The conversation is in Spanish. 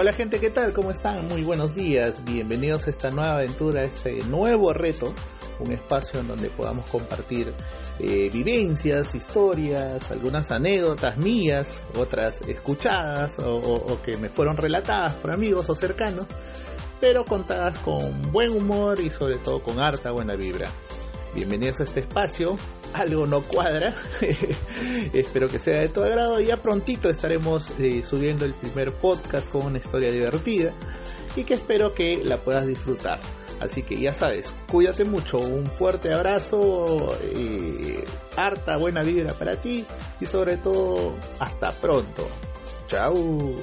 Hola gente, ¿qué tal? ¿Cómo están? Muy buenos días. Bienvenidos a esta nueva aventura, a este nuevo reto, un espacio en donde podamos compartir eh, vivencias, historias, algunas anécdotas mías, otras escuchadas o, o que me fueron relatadas por amigos o cercanos, pero contadas con buen humor y sobre todo con harta buena vibra. Bienvenidos a este espacio algo no cuadra. Espero que sea de tu agrado. Ya prontito estaremos eh, subiendo el primer podcast con una historia divertida y que espero que la puedas disfrutar. Así que ya sabes, cuídate mucho, un fuerte abrazo, eh, harta buena vibra para ti y sobre todo hasta pronto. Chao.